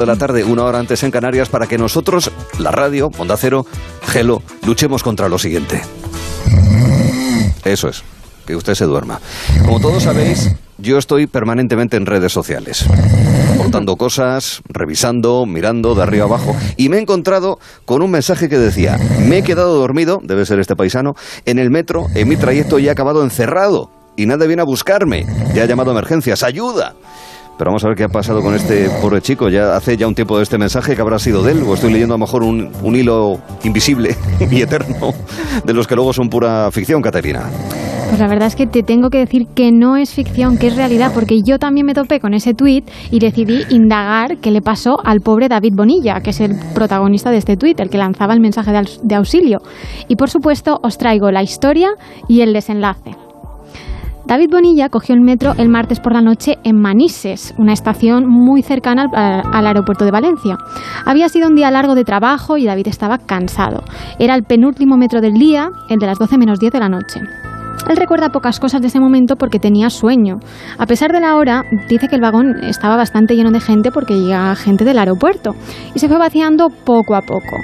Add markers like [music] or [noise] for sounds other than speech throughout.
de la tarde, una hora antes en Canarias, para que nosotros, la radio, Onda Cero, Gelo, luchemos contra lo siguiente. Eso es, que usted se duerma. Como todos sabéis, yo estoy permanentemente en redes sociales, aportando cosas, revisando, mirando de arriba abajo, y me he encontrado con un mensaje que decía, me he quedado dormido, debe ser este paisano, en el metro, en mi trayecto y he acabado encerrado, y nadie viene a buscarme, ya ha llamado a emergencias, ayuda. Pero vamos a ver qué ha pasado con este pobre chico. Ya hace ya un tiempo de este mensaje que habrá sido de él, o estoy leyendo a lo mejor un, un hilo invisible [laughs] y eterno de los que luego son pura ficción, Caterina. Pues la verdad es que te tengo que decir que no es ficción, que es realidad, porque yo también me topé con ese tuit y decidí indagar qué le pasó al pobre David Bonilla, que es el protagonista de este tuit, el que lanzaba el mensaje de, auxilio. Y por supuesto os traigo la historia y el desenlace. David Bonilla cogió el metro el martes por la noche en Manises, una estación muy cercana al, al aeropuerto de Valencia. Había sido un día largo de trabajo y David estaba cansado. Era el penúltimo metro del día, el de las 12 menos 10 de la noche. Él recuerda pocas cosas de ese momento porque tenía sueño. A pesar de la hora, dice que el vagón estaba bastante lleno de gente porque llega gente del aeropuerto y se fue vaciando poco a poco.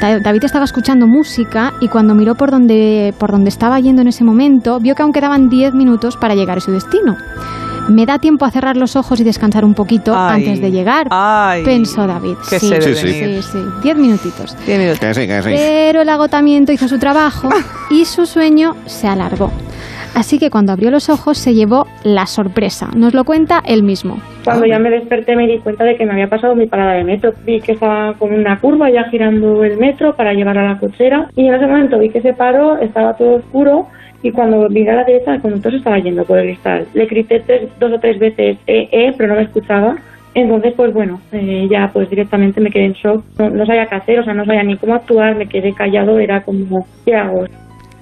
Da- David estaba escuchando música y cuando miró por donde, por donde estaba yendo en ese momento, vio que aún quedaban 10 minutos para llegar a su destino. Me da tiempo a cerrar los ojos y descansar un poquito Ay, antes de llegar, ay, pensó David. que sí, sí, sí, sí, 10 minutitos. Diez minutos. Que sí, que sí. Pero el agotamiento hizo su trabajo y su sueño se alargó. Así que cuando abrió los ojos se llevó la sorpresa. Nos lo cuenta él mismo. Cuando ya me desperté me di cuenta de que me había pasado mi parada de metro. Vi que estaba con una curva ya girando el metro para llevar a la cochera y en ese momento vi que se paró, estaba todo oscuro y cuando miré a la derecha el conductor se estaba yendo por el cristal. Le grité tres- dos o tres veces eh, eh, pero no me escuchaba. Entonces, pues bueno, eh, ya pues directamente me quedé en shock. No, no sabía qué hacer, o sea, no sabía ni cómo actuar, me quedé callado, era como, ¿qué hago?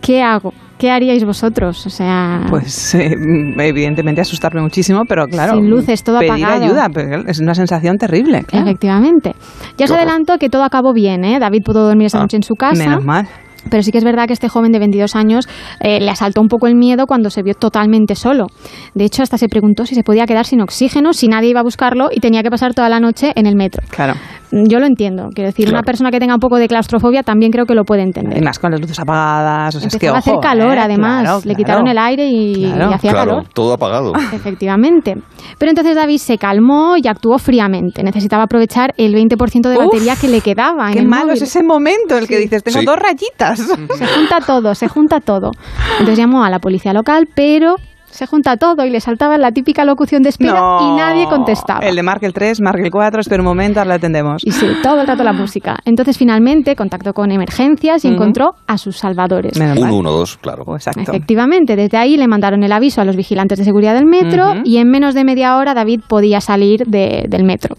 ¿Qué hago? ¿Qué haríais vosotros? O sea, Pues eh, evidentemente asustarme muchísimo, pero claro. Sin luces, todo pedir apagado. ayuda, pero es una sensación terrible. claro. efectivamente. Ya os adelanto que todo acabó bien, ¿eh? David pudo dormir esa Ah, noche en su casa. Menos mal. Pero sí que es verdad que este joven de 22 años eh, le asaltó un poco el miedo cuando se vio totalmente solo. De hecho, hasta se preguntó si se podía quedar sin oxígeno, si nadie iba a buscarlo y tenía que pasar toda la noche en el metro. Claro. Yo lo entiendo. Quiero decir, Claro. una persona que tenga un poco de claustrofobia también creo que lo puede entender. Y más con las luces apagadas. O sea, es que, Empezaba a hacer ojo, calor, eh, además. claro, Le claro. quitaron el aire y, Claro. y hacía Claro, calor. todo apagado. [laughs] Efectivamente. Pero entonces David se calmó y actuó fríamente. Necesitaba aprovechar el 20% de Uf, batería que le quedaba. en Qué el malo móvil. es ese momento en el que dices, tengo Sí. dos rayitas. Se junta todo, se junta todo. Entonces llamó a la policía local, pero se junta todo y le saltaba la típica locución de espera No. y nadie contestaba. El de marque el 3, marque el 4, espera un momento, ahora le atendemos. Y sí, todo el rato la música. Entonces finalmente contactó con emergencias y encontró a sus salvadores. Menos mal. 112, claro. Oh, Exacto. Efectivamente, desde ahí le mandaron el aviso a los vigilantes de seguridad del metro y en menos de media hora David podía salir de- del metro.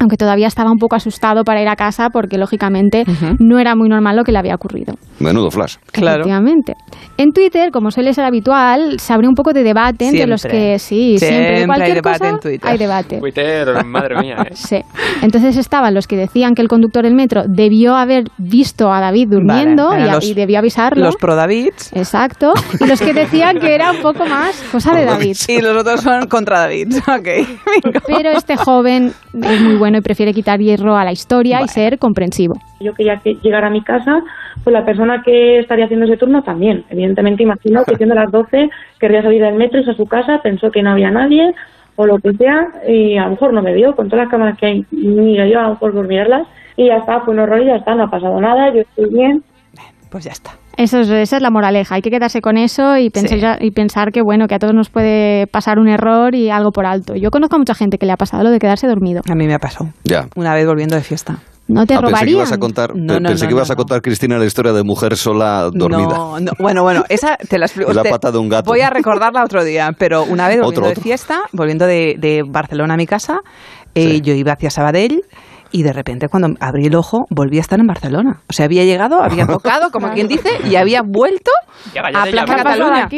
Aunque todavía estaba un poco asustado para ir a casa porque lógicamente Ujú. no era muy normal lo que le había ocurrido. Menudo flash. Claro. Efectivamente. En Twitter, como suele ser habitual, se abrió un poco de debate entre los Siempre. que sí, siempre, Siempre de cualquier hay debate cosa en Twitter. hay debate. Twitter, [laughs] madre mía. ¿eh? Sí. Entonces estaban los que decían que el conductor del metro debió haber visto a David durmiendo Vale, y, los- y debió avisarlo. Los pro Davids Exacto. Y los que decían que era un poco más cosa de David. y los otros son contra David. [laughs] Ok. [laughs] Bingo. Pero este joven es muy bueno y prefiere quitar hierro a la historia y ser comprensivo. Yo quería que llegar a mi casa, pues la persona que estaría haciendo ese turno también. Evidentemente, imagino que siendo las 12 querría salir del metro, irse a su casa, pensó que no había nadie o lo que sea, y a lo mejor no me vio, con todas las cámaras que hay, ni le dio a lo mejor por mirarlas, y ya está, fue un horror y ya está, no ha pasado nada, yo estoy bien. Pues ya está. Eso es, esa es la moraleja. Hay que quedarse con eso y pensar, y pensar que bueno que a todos nos puede pasar un error y algo por alto. Yo conozco a mucha gente que le ha pasado lo de quedarse dormido. A mí me ha pasado. Ya. Una vez volviendo de fiesta. No te Ah, pensé que ibas a contar, No, no, pensé no, que ibas no, a contar, Cristina, la historia de mujer sola dormida. No, no. Bueno, bueno, esa te la explico. [laughs] Es la te- pata de un gato. Voy a recordarla otro día, pero una vez [laughs] volviendo Otro, de otro. fiesta, volviendo de, de Barcelona a mi casa, eh, Sí. yo iba hacia Sabadell y de repente cuando abrí el ojo volví a estar en Barcelona. O sea, había llegado, había [laughs] tocado, como quien dice, y había vuelto a Plaza. Cataluña.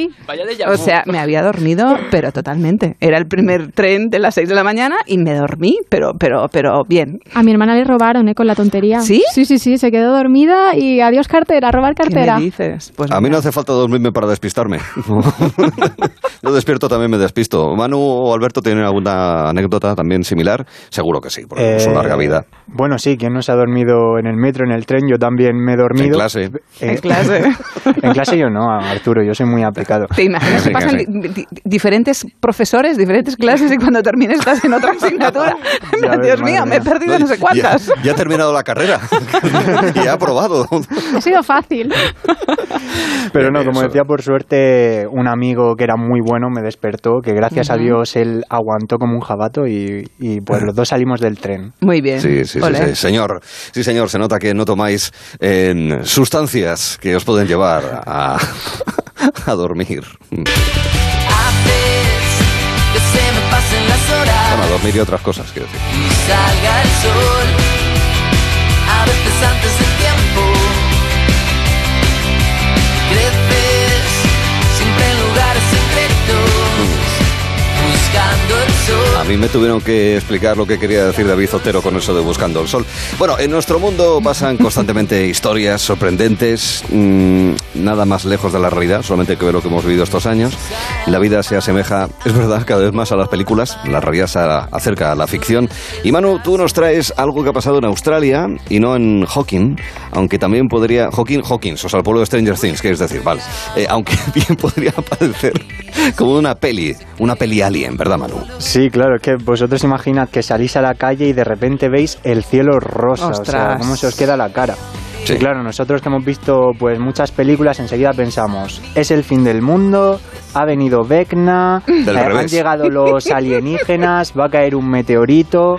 O sea, me había dormido, pero totalmente. Era el primer tren de las 6 de la mañana y me dormí, pero, pero, pero bien. A mi hermana le robaron, ¿eh? Con la tontería. ¿Sí? Sí, sí, sí. Se quedó dormida y adiós cartera, a robar ¿Qué cartera. me dices? Pues A mí no hace falta dormirme para despistarme. [laughs] Yo despierto también me despisto. Manu o Alberto tienen alguna anécdota también similar. Seguro que sí, porque es Eh, una larga vida. Bueno, sí, ¿quién no se ha dormido en el metro, en el tren? Yo también me he dormido. En clase. Eh, En clase. [laughs] en clase yo no, Arturo, yo soy muy aplicado. ¿Te imaginas que pasan di- diferentes profesores, diferentes clases y cuando termines estás en otra asignatura? [laughs] Ya [laughs] ves, Dios mío, me he perdido no sé cuántas. Ya, terminado la carrera. y ha aprobado. Ha sido fácil. Pero no, como decía, por suerte, un amigo que era muy bueno me despertó, que gracias a Dios él aguantó como un jabato y, y pues los dos salimos del tren. Muy bien. Sí, sí, sí, sí, señor. Sí, señor, se nota que no tomáis en sustancias que os pueden llevar a, [laughs] a dormir. Que horas Bueno, a dormir y otras cosas, quiero decir. y salga el sol. A veces antes del tiempo. Mí me tuvieron que explicar lo que quería decir David Zotero con eso de buscando el sol. Bueno, en nuestro mundo pasan constantemente [laughs] historias sorprendentes, mm, nada más lejos de la realidad, solamente que ver lo que hemos vivido estos años. La vida se asemeja, es verdad, cada vez más a las películas, la realidad se acerca a la ficción. Y Manu, tú nos traes algo que ha pasado en Australia y no en Hawking, aunque también podría... Hawking, Hawkins, o sea, el pueblo de Stranger Things, quieres decir, vale. Eh, aunque [laughs] bien podría [laughs] parecer como una peli, una peli alien, ¿verdad, Manu? Sí, claro, es que vosotros imaginad que salís a la calle y de repente veis el cielo rosa, o sea, Ostras. cómo se os queda la cara. Sí. Y claro, nosotros que hemos visto pues muchas películas, enseguida pensamos, es el fin del mundo, ha venido Vecna, eh, han revés. llegado los [laughs] alienígenas, va a caer un meteorito.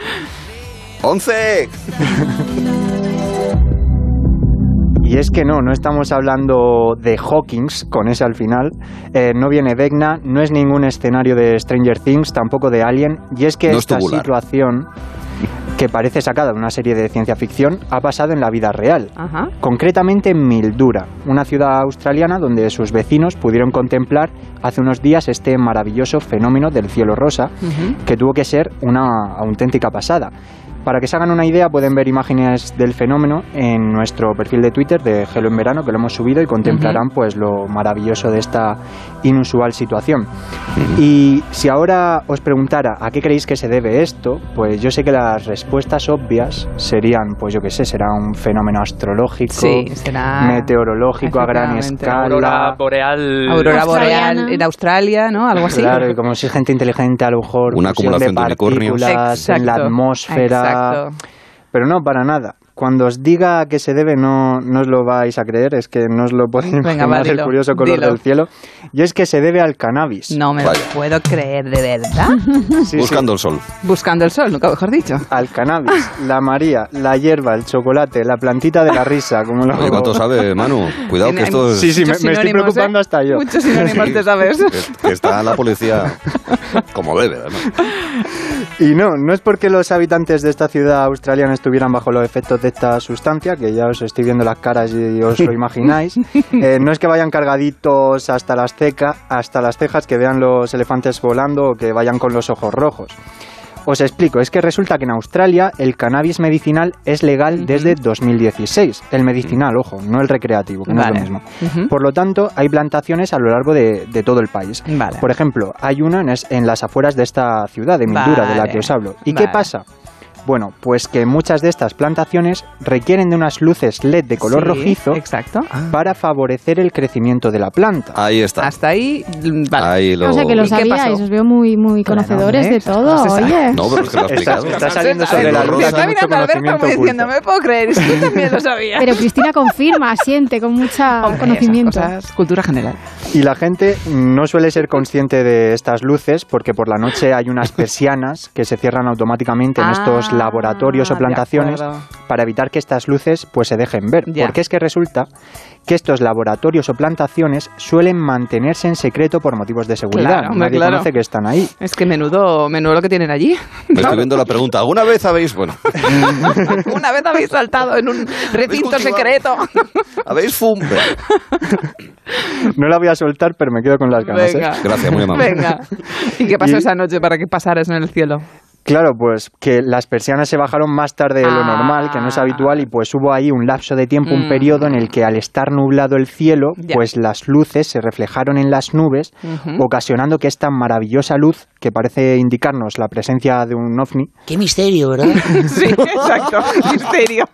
¡Once! [laughs] Y es que no, no estamos hablando de Hawkins, con ese al final, eh, no viene Vecna, no es ningún escenario de Stranger Things, tampoco de Alien, y es que No esta tubular. situación, que parece sacada de una serie de ciencia ficción, ha pasado en la vida real. Ajá. Concretamente en Mildura, una ciudad australiana donde sus vecinos pudieron contemplar hace unos días este maravilloso fenómeno del cielo rosa, que tuvo que ser una auténtica pasada. Para que se hagan una idea, pueden ver imágenes del fenómeno en nuestro perfil de Twitter de Gelo en Verano, que lo hemos subido y contemplarán pues lo maravilloso de esta inusual situación. Y si ahora os preguntara a qué creéis que se debe esto, pues yo sé que las respuestas obvias serían, pues yo qué sé, será un fenómeno astrológico, Sí, será meteorológico a gran escala. Aurora boreal. Aurora boreal en Australia, ¿no? Algo así. Claro, y como si gente inteligente, a lo mejor Una acumulación de unicornios. partículas en la atmósfera. exacto. Pero no, para nada. Cuando os diga a qué se debe, no, no os lo vais a creer, es que no os lo podéis Venga, imaginar va, el dilo, curioso color dilo. del cielo. Y es que se debe al cannabis. No me Vaya. lo puedo creer, ¿de verdad? Sí, [laughs] sí, Buscando el sol. Buscando el sol, nunca mejor dicho. al cannabis, la María, la hierba, el chocolate, la plantita de la risa, como lo Oye, ¿cuánto sabe, Manu? Cuidado que esto es... Sí, sí, me, Muchos me estoy sinónimos, preocupando ¿eh? hasta yo. Muchos sinónimos, te [laughs] sabes. que- que está la policía como debe, además. Y no, no es porque los habitantes de esta ciudad australiana estuvieran bajo los efectos de esta sustancia, que ya os estoy viendo las caras y os lo [laughs] imagináis. Eh, no es que vayan cargaditos hasta las, ceca, hasta las cejas, que vean los elefantes volando o que vayan con los ojos rojos. Os explico, es que resulta que en Australia el cannabis medicinal es legal desde 2016. El medicinal, ojo, no el recreativo, que no Vale. es lo mismo. Por lo tanto, hay plantaciones a lo largo de, de todo el país. Vale. Por ejemplo, hay una en, es- en las afueras de esta ciudad, de Mildura, de la que os hablo. ¿Y qué pasa? Bueno, pues que muchas de estas plantaciones requieren de unas luces LED de color Sí, rojizo Exacto. para favorecer el crecimiento de la planta. Ahí está. Hasta ahí, mm, vale. Ahí lo... O sea que lo ¿Y qué sabíais, os veo muy, muy Claro, conocedores de todo, saben. oye. No, pero es que lo ha Está, explicado. está saliendo sobre la luz, rosa. Está mucho mirando a Alberto como diciendo, no me puedo creer, es que tú también lo sabías. Pero Cristina confirma, asiente con mucha Hombre, conocimiento. cosas, cultura general. Y la gente no suele ser consciente de estas luces porque por la noche hay unas [laughs] persianas que se cierran automáticamente en estos Ah, laboratorios o plantaciones para evitar que estas luces pues se dejen ver. Ya. Porque es que resulta que estos laboratorios o plantaciones suelen mantenerse en secreto por motivos de seguridad. Claro, Nadie claro. conoce que están ahí. Es que menudo, menudo lo que tienen allí. Me estoy viendo la pregunta. ¿Alguna vez habéis, bueno, [laughs] Una vez habéis saltado en un recinto secreto. habéis fum? [laughs] No la voy a soltar, pero me quedo con las ganas. ¿eh? Gracias, muy amable. Venga. ¿Y qué pasó Y- esa noche para que pasaras en el cielo? Claro, pues que las persianas se bajaron más tarde de lo Ah. normal, que no es habitual, y pues hubo ahí un lapso de tiempo, un Mm. periodo en el que al estar nublado el cielo, pues las luces se reflejaron en las nubes, ocasionando que esta maravillosa luz, que parece indicarnos la presencia de un ovni, Qué misterio, ¿verdad? [laughs] Sí, exacto. [laughs] Misterio.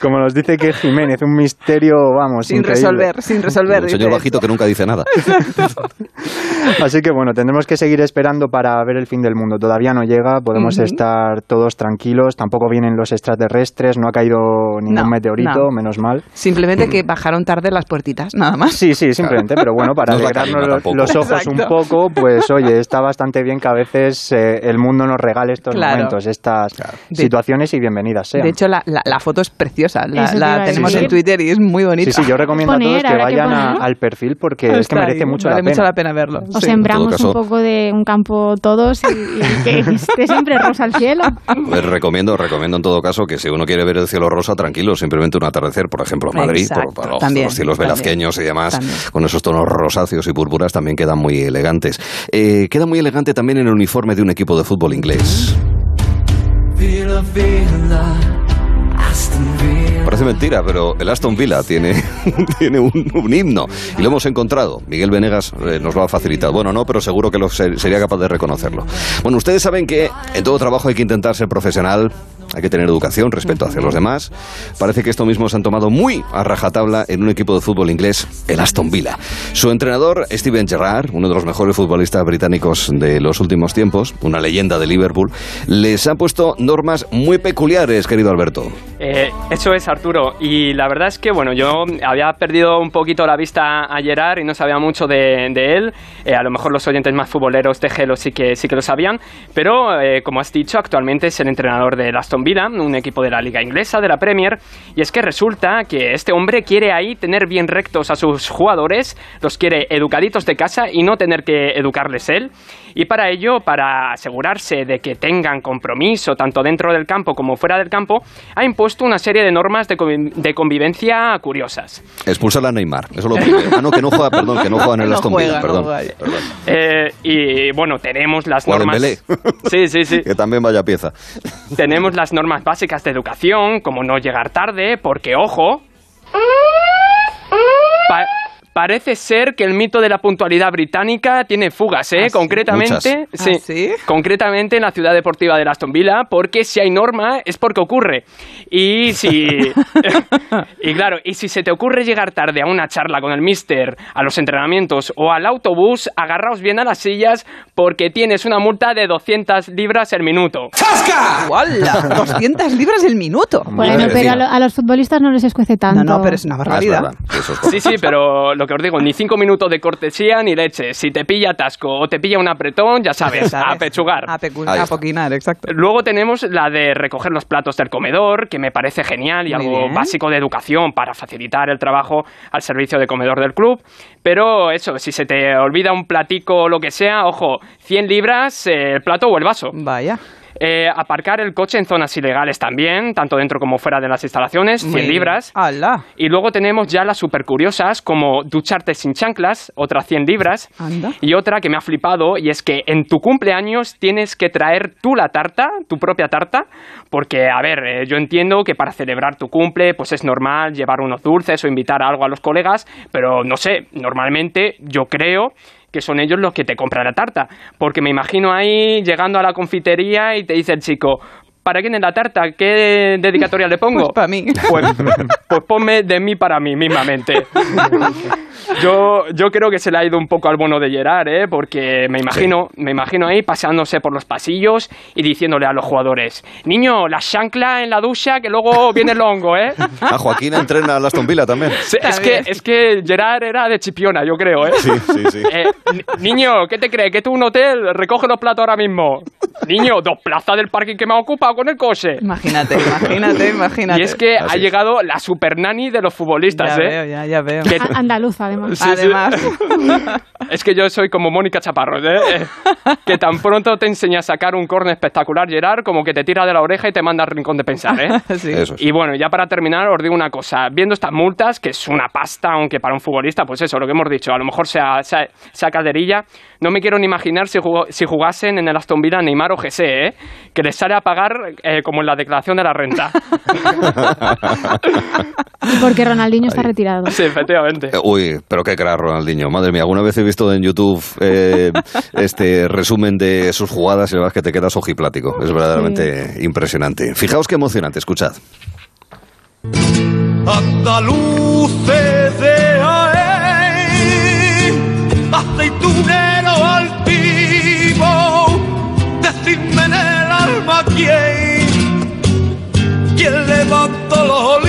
como nos dice que Jiménez, un misterio, vamos, Sin increíble. resolver, sin resolver. Un señor bajito que nunca dice nada. [laughs] Así que bueno, tendremos que seguir esperando para ver el fin del mundo. Todavía no llega, podemos Ujú. estar todos tranquilos, tampoco vienen los extraterrestres, no ha caído ningún No, meteorito, no. menos mal. Simplemente que bajaron tarde las puertitas, nada más. Sí, sí, simplemente, pero bueno, para [laughs] No alegrarnos los, los ojos un Exacto. poco, pues oye, está bastante bien que a veces eh, el mundo nos regale estos Claro. momentos, estas De- situaciones y bienvenidas sean. De hecho, la, la- la foto es preciosa. La, la a tenemos en Twitter y es muy bonita. sí, sí, yo recomiendo a Poner, todos que vayan a- al perfil porque [laughs] es que merece ahí, mucho vale la pena. mucho la pena verlo. O sí. sembramos todo un poco de un campo todos y, y que [laughs] esté siempre rosa al cielo. Pues recomiendo, recomiendo en todo caso que si uno quiere ver el cielo rosa, tranquilo, simplemente un atardecer, por ejemplo, en Madrid, Exacto, por, por los, también, los cielos también, velazqueños y demás, también. con esos tonos rosáceos y púrpuras también quedan muy elegantes. Eh, queda muy elegante también el uniforme de un equipo de fútbol inglés. Parece mentira, pero el Aston Villa tiene, [laughs] tiene un, himno y lo hemos encontrado. Miguel Venegas eh, nos lo ha facilitado. Bueno, no, pero seguro que lo ser- sería capaz de reconocerlo. Bueno, ustedes saben que en todo trabajo hay que intentar ser profesional, hay que tener educación, respeto hacia los demás. Parece que esto mismo se han tomado muy a rajatabla en un equipo de fútbol inglés, el Aston Villa. Su entrenador, Steven Gerrard, uno de los mejores futbolistas británicos de los últimos tiempos, una leyenda de Liverpool, les ha puesto normas muy peculiares, querido Alberto. Eh, eso es, Arturo. Y la verdad es que, bueno, yo había perdido un poquito la vista a Gerard y no sabía mucho de, de él. Eh, a lo mejor los oyentes más futboleros de Gelo sí que, sí que lo sabían. Pero, eh, como has dicho, actualmente es el entrenador del Aston Villa, un equipo de la Liga Inglesa, de la Premier. Y es que resulta que este hombre quiere ahí tener bien rectos a sus jugadores, los quiere educaditos de casa y no tener que educarles él. Y para ello, para asegurarse de que tengan compromiso tanto dentro del campo como fuera del campo, ha impuesto una serie de normas de, convi- de convivencia curiosas. Expulsar a Neymar, eso es lo primero. Ah, no, que no juega, perdón, que no juega en el No Aston Villa, no perdón. perdón. Eh, y bueno, tenemos las O normas. Sí, sí, sí. [laughs] que también vaya pieza. Tenemos las normas básicas de educación, como no llegar tarde, porque ojo. Pa- Parece ser que el mito de la puntualidad británica tiene fugas, ¿eh? ¿Ah, sí? concretamente. ¿Ah, sí? concretamente en la ciudad deportiva de Aston Villa, porque si hay norma es porque ocurre. Y si [laughs] [laughs] y claro, y si se te ocurre llegar tarde a una charla con el mister, a los entrenamientos o al autobús, agarraos bien a las sillas porque tienes una multa de 200 libras el minuto. ¡Hola! 200 [laughs] libras el minuto. Bueno, pero a, lo- a los futbolistas no les escuece tanto. No, no, pero es una Ah, es barbaridad. verdad, eso es Sí, sí, pero lo que os digo, ni cinco minutos de cortesía ni leche. Si te pilla atasco o te pilla un apretón, ya sabes, a pechugar. A, a poquinar, exacto. Luego tenemos la de recoger los platos del comedor, que me parece genial y Muy algo bien. básico de educación para facilitar el trabajo al servicio de comedor del club. Pero eso, si se te olvida un platico o lo que sea, ojo, 100 libras eh, el plato o el vaso. Vaya. Eh, aparcar el coche en zonas ilegales también, tanto dentro como fuera de las instalaciones, 100 Muy bien. libras. Y luego tenemos ya las super curiosas, como ducharte sin chanclas, otras 100 libras. Anda. Y otra que me ha flipado, y es que en tu cumpleaños tienes que traer tú la tarta, tu propia tarta, porque, a ver, eh, yo entiendo que para celebrar tu cumple, pues es normal llevar unos dulces o invitar algo a los colegas, pero no sé, normalmente yo creo que son ellos los que te compran la tarta, porque me imagino ahí llegando a la confitería y te dice el chico, ¿para quién es la tarta? ¿Qué dedicatoria le [laughs] pongo? Pues para mí. Pues, [laughs] pues ponme de mí para mí mismamente. [laughs] Yo, yo creo que se le ha ido un poco al bono de Gerard, ¿eh? porque me imagino, me imagino ahí paseándose por los pasillos y diciéndole a los jugadores, niño, la chancla en la ducha que luego viene el hongo, ¿eh? [laughs] Ah, Joaquín entrena a Aston Villa también. Sí, es, que, es que Gerard era de Chipiona, yo creo, ¿eh? Sí, sí, sí. Eh, ni- niño, ¿qué te crees? ¿Que tú un hotel? Recoge los platos ahora mismo. Niño, dos plazas del parking que me ha ocupado con el coche. Imagínate, [laughs] imagínate, imagínate. Y es que Así ha es. llegado la super nani de los futbolistas, ya ¿eh? veo, ya, ya veo. Que- A- Andaluza, además. Sí, sí. Además, [laughs] Es que yo soy como Mónica Chaparros, ¿eh? Eh, Que tan pronto te enseña a sacar un corne espectacular, Gerard, como que te tira de la oreja y te manda al rincón de pensar, ¿eh? [laughs] sí. Eso es. Y bueno, ya para terminar, os digo una cosa. Viendo estas multas, que es una pasta, aunque para un futbolista, pues eso, lo que hemos dicho, a lo mejor sea, sea, sea calderilla, no me quiero ni imaginar si, jugó- si jugasen en el Aston Villa Neymar o Gese, ¿eh? Que les sale a pagar eh, como en la declaración de la renta. [laughs] Porque Ronaldinho está retirado. sí, efectivamente. Uy, pero qué crack Ronaldinho. Madre mía, alguna vez he visto en YouTube eh, este resumen de sus jugadas y la verdad es que te quedas ojiplático. Es verdaderamente impresionante. Fijaos qué emocionante, escuchad. Andaluces de aceitunero altivo, decidme en el alma quién, quién levantó los olivos.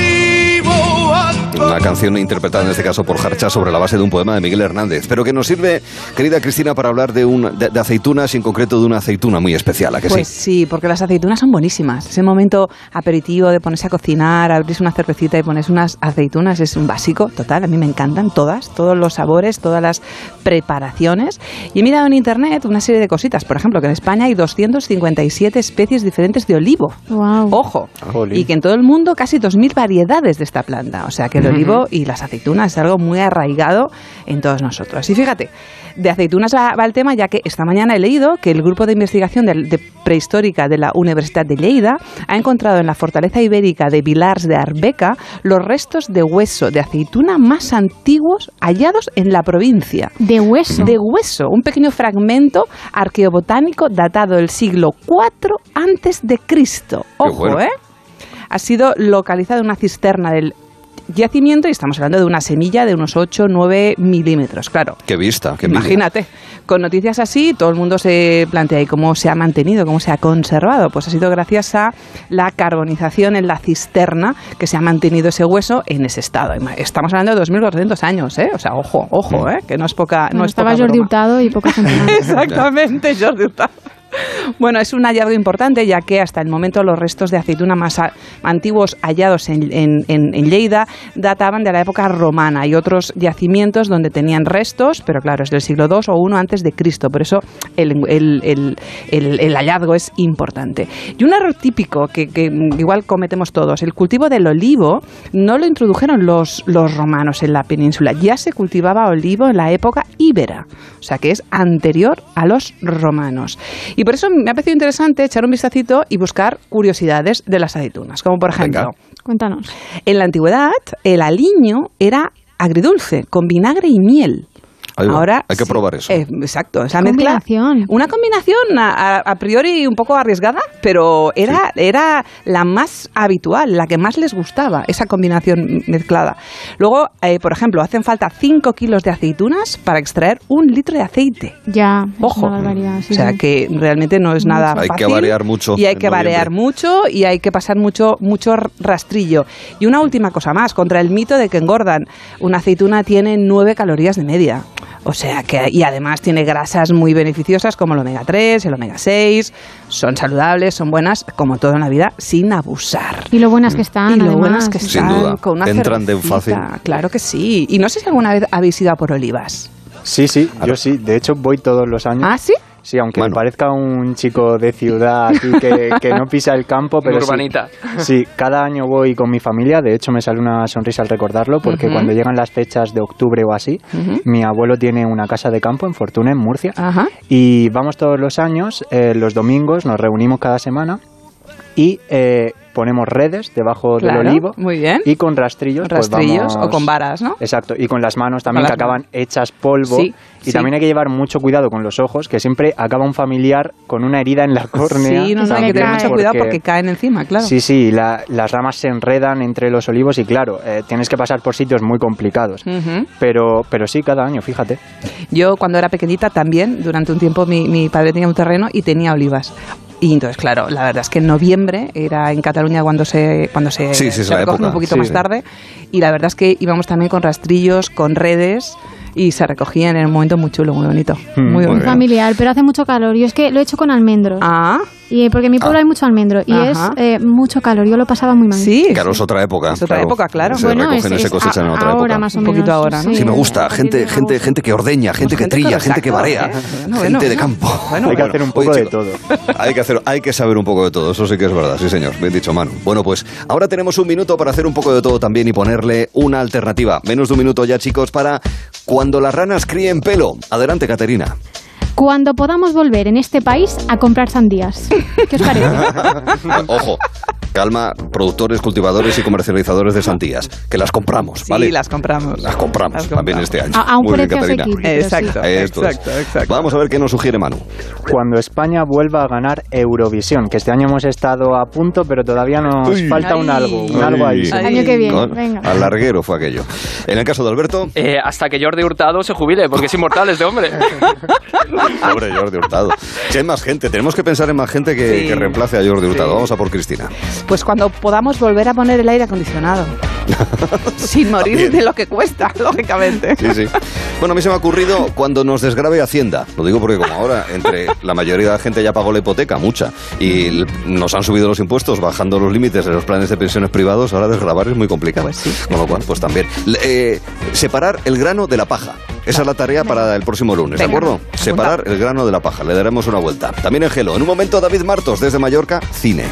Una canción interpretada en este caso por Jarcha sobre la base de un poema de Miguel Hernández. Pero que nos sirve, querida Cristina, para hablar de, un, de, de aceitunas y en concreto de una aceituna muy especial, ¿a que Pues sí? sí, porque las aceitunas son buenísimas. Ese momento aperitivo de ponerse a cocinar, abrirse una cervecita y ponerse unas aceitunas es un básico total. A mí me encantan todas, todos los sabores, todas las preparaciones. Y he mirado en internet una serie de cositas. Por ejemplo, que en España hay 257 especies diferentes de olivo. Wow. Ojo. Jolín. Y que en todo el mundo casi 2.000 variedades de esta planta. O sea que el olivo y las aceitunas es algo muy arraigado en todos nosotros. Y fíjate, de aceitunas va, va el tema, ya que esta mañana he leído que el grupo de investigación de prehistórica de la Universidad de Lleida ha encontrado en la fortaleza ibérica de Vilars de Arbeca los restos de hueso de aceituna más antiguos hallados en la provincia De hueso. de hueso, un pequeño fragmento arqueobotánico datado del siglo IV antes de Cristo. Ojo, bueno. ¿eh? Ha sido localizado en una cisterna del yacimiento y estamos hablando de una semilla de unos 8-9 milímetros, claro. Qué vista, qué envidia. Imagínate, con noticias así, todo el mundo se plantea, ¿y cómo se ha mantenido, cómo se ha conservado? Pues ha sido gracias a la carbonización en la cisterna que se ha mantenido ese hueso en ese estado. Estamos hablando de 2.400 años, ¿eh? O sea, ojo, ojo, ¿eh? Que no es poca... No es estaba poca Jordi broma. Hurtado y poca. [laughs] Exactamente, Jordi Hurtado. Bueno, es un hallazgo importante ya que hasta el momento los restos de aceituna más antiguos hallados en, Lleida databan de la época romana y otros yacimientos donde tenían restos, pero claro, es del siglo II o I antes de Cristo, por eso el, hallazgo es importante. Y un error típico que, que igual cometemos todos, el cultivo del olivo no lo introdujeron los, los romanos en la península, ya se cultivaba olivo en la época íbera, o sea que es anterior a los romanos. Y por eso me ha parecido interesante echar un vistacito y buscar curiosidades de las aceitunas, como por ejemplo, Venga. Cuéntanos. en la antigüedad el aliño era agridulce, con vinagre y miel. Ahí va. Ahora Hay que sí, probar eso. eh, exacto, esa mezcla. Combinación. Una combinación a, priori un poco arriesgada, pero era, era la más habitual, la que más les gustaba, esa combinación mezclada. Luego, eh, por ejemplo, hacen falta 5 kilos de aceitunas para extraer un litro de aceite. Ya, es Ojo. una barbaridad. sí, o sea sí. que realmente no es nada Hay que fácil. variar mucho Y hay que variar mucho y hay que pasar mucho, mucho rastrillo. Y una última cosa más, contra el mito de que engordan. Una aceituna tiene 9 calorías de media. O sea que, y además tiene grasas muy beneficiosas como el omega 3, el omega 6. Son saludables, son buenas, como todo en la vida, sin abusar. Y lo buenas que están, Y lo además. buenas que Sin están duda. con una Entran de cervecita. fácil. Claro que sí. Y no sé si alguna vez habéis ido a por olivas. Sí, sí, yo sí. De hecho, voy todos los años. ¿Ah, sí? Sí, aunque Bueno. me parezca un chico de ciudad aquí que, que no pisa el campo, [laughs] pero sí. Urbanita. Sí, cada año voy con mi familia. De hecho, me sale una sonrisa al recordarlo porque cuando llegan las fechas de octubre o así, mi abuelo tiene una casa de campo en Fortuna, en Murcia. Ajá. Y vamos todos los años, eh, los domingos, nos reunimos cada semana y eh, ponemos redes debajo Claro, del olivo muy bien. y con rastrillos. Pues rastrillos vamos- o con varas, ¿no? Exacto, y con las manos también las que acaban hechas polvo. Sí, y sí. también hay que llevar mucho cuidado con los ojos, que siempre acaba un familiar con una herida en la córnea. Sí, no, no, hay que tener mucho cuidado porque caen encima, claro. Sí, sí, la- las ramas se enredan entre los olivos y claro, eh, tienes que pasar por sitios muy complicados. Ujú. Pero, pero sí, cada año, fíjate. Yo cuando era pequeñita también, durante un tiempo mi, mi padre tenía un terreno y tenía olivas. Y entonces, claro, la verdad es que en noviembre era en Cataluña cuando se cuando se, Sí, se un poquito sí, más tarde. Y la verdad es que íbamos también con rastrillos, con redes. y se recogían en un momento muy chulo, muy bonito. Mm, muy muy bonito. familiar, pero hace mucho calor. Yo es que lo he hecho con almendros. Ah, Y porque en mi pueblo Ah. hay mucho almendro y es eh, mucho calor. Yo lo pasaba muy mal. sí. Claro, es otra época. Es otra época, claro. Se Bueno, recogen es- y se es cosechan en otra ahora época. más o Un menos. poquito ahora, ¿no? Sí, me gusta. Gente, gente, gente que ordeña, gente que trilla, gente que barea, ¿eh? Gente de campo. Bueno, Hay que hacer un poco de todo. Hay que, hacer, hay que saber un poco de todo, eso sí que es verdad, sí señor, bien dicho Manu. Bueno, pues ahora tenemos un minuto para hacer un poco de todo también y ponerle una alternativa. Menos de un minuto ya chicos para cuando las ranas críen pelo. Adelante, Caterina. Cuando podamos volver en este país a comprar sandías. ¿Qué os parece? [laughs] Ojo, calma, productores, cultivadores y comercializadores de sandías, que las compramos, Sí, ¿vale? las compramos. Las compramos Las también compramos. este año. A, a un Muy bien, precio asequible. sí. Exacto, Esto exacto, exacto. Vamos a ver qué nos sugiere Manu. Cuando España vuelva a ganar Eurovisión, que este año hemos estado a punto, pero todavía nos Uy. falta un algo, un algo ahí. El año que viene, ¿No? venga. Al larguero fue aquello. En el caso de Alberto, Eh, hasta que Jordi Hurtado se jubile, porque es inmortal este hombre. [laughs] [laughs] pobre Jordi Hurtado. Si hay más gente, tenemos que pensar en más gente que, Sí. que reemplace a Jordi Hurtado. Sí. Vamos a por Cristina. Pues cuando podamos volver a poner el aire acondicionado. [laughs] Sin morir También. de lo que cuesta, [laughs] lógicamente. Sí, sí. Bueno, a mí se me ha ocurrido cuando nos desgrabe Hacienda. Lo digo porque como ahora entre la mayoría de la gente ya pagó la hipoteca, mucha, y nos han subido los impuestos bajando los límites de los planes de pensiones privados, ahora desgrabar es muy complicado. Pues sí. Con lo cual, pues también. Eh, separar el grano de la paja. Esa es la tarea para el próximo lunes, ¿de acuerdo? Separar el grano de la paja. Le daremos una vuelta. También en Gelo. En un momento, David Martos, desde Mallorca, cine.